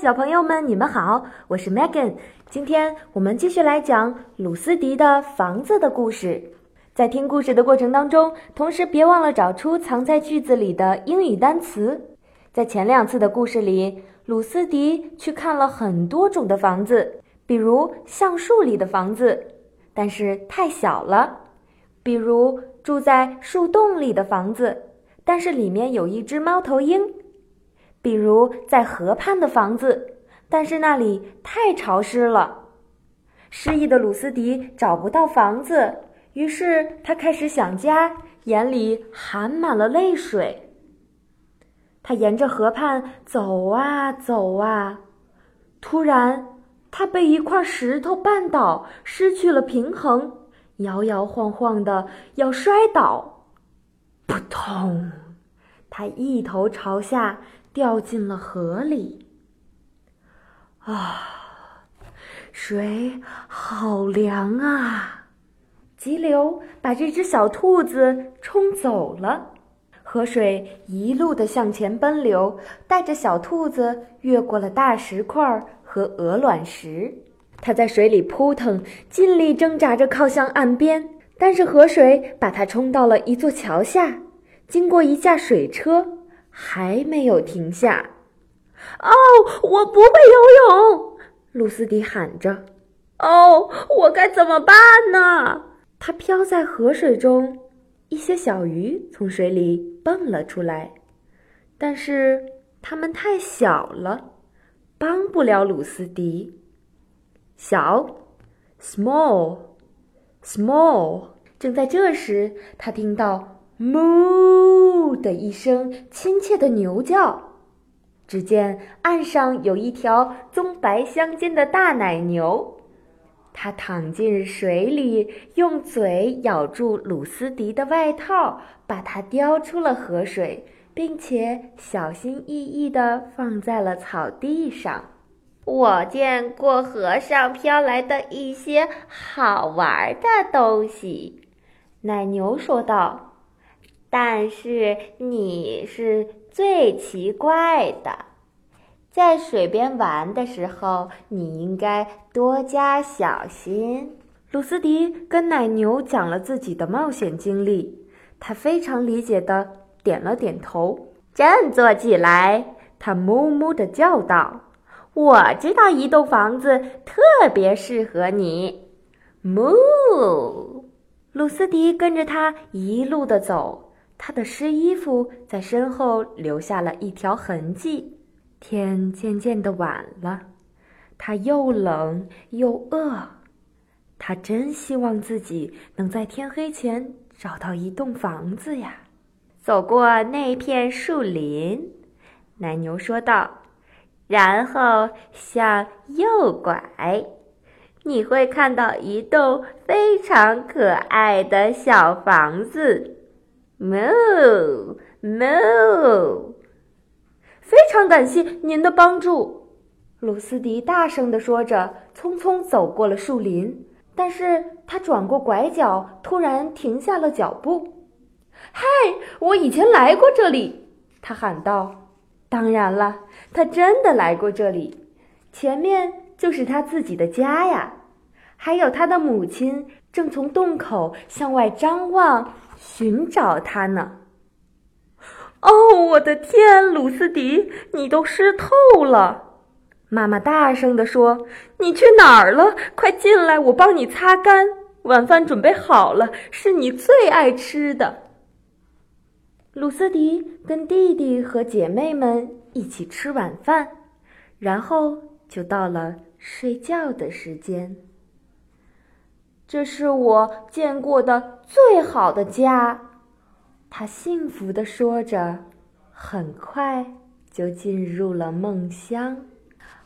小朋友们，你们好，我是 Megan。今天我们继续来讲鲁斯迪的房子的故事。在听故事的过程当中，同时别忘了找出藏在句子里的英语单词。在前两次的故事里，鲁斯迪去看了很多种的房子，比如橡树里的房子，但是太小了；比如住在树洞里的房子，但是里面有一只猫头鹰。比如在河畔的房子，但是那里太潮湿了。失意的鲁斯迪找不到房子，于是他开始想家，眼里含满了泪水。他沿着河畔走啊走啊，突然他被一块石头绊倒，失去了平衡，摇摇晃晃的要摔倒。扑通！他一头朝下。掉进了河里。啊，水好凉啊！急流把这只小兔子冲走了。河水一路的向前奔流，带着小兔子越过了大石块和鹅卵石。它在水里扑腾，尽力挣扎着靠向岸边，但是河水把它冲到了一座桥下，经过一架水车。还没有停下，哦，我不会游泳！露丝迪喊着：“哦，我该怎么办呢？”它飘在河水中，一些小鱼从水里蹦了出来，但是它们太小了，帮不了鲁斯迪。小，small，small。正在这时，他听到。哞的一声亲切的牛叫，只见岸上有一条棕白相间的大奶牛，它躺进水里，用嘴咬住鲁斯迪的外套，把它叼出了河水，并且小心翼翼地放在了草地上。我见过河上飘来的一些好玩的东西，奶牛说道。但是你是最奇怪的，在水边玩的时候，你应该多加小心。鲁斯迪跟奶牛讲了自己的冒险经历，他非常理解的点了点头。振作起来，他哞哞的叫道：“我知道一栋房子特别适合你。”哞，鲁斯迪跟着他一路的走。他的湿衣服在身后留下了一条痕迹。天渐渐的晚了，他又冷又饿，他真希望自己能在天黑前找到一栋房子呀！走过那片树林，奶牛说道：“然后向右拐，你会看到一栋非常可爱的小房子。” Moo moo，非常感谢您的帮助，鲁斯迪大声地说着，匆匆走过了树林。但是他转过拐角，突然停下了脚步。嗨，我以前来过这里，他喊道。当然了，他真的来过这里，前面就是他自己的家呀，还有他的母亲正从洞口向外张望。寻找他呢？哦，我的天，鲁斯迪，你都湿透了！妈妈大声地说：“你去哪儿了？快进来，我帮你擦干。晚饭准备好了，是你最爱吃的。”鲁斯迪跟弟弟和姐妹们一起吃晚饭，然后就到了睡觉的时间。这是我见过的最好的家，他幸福地说着，很快就进入了梦乡。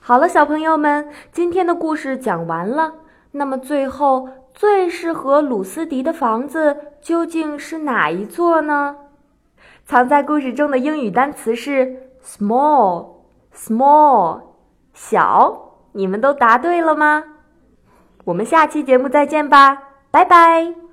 好了，小朋友们，今天的故事讲完了。那么，最后最适合鲁斯迪的房子究竟是哪一座呢？藏在故事中的英语单词是 small，small，小。你们都答对了吗？我们下期节目再见吧，拜拜。